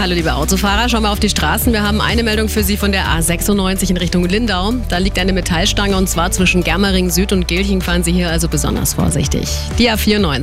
Hallo liebe Autofahrer, schauen wir auf die Straßen. Wir haben eine Meldung für Sie von der A96 in Richtung Lindau. Da liegt eine Metallstange und zwar zwischen Germering Süd und Gelching fahren Sie hier also besonders vorsichtig. Die A94.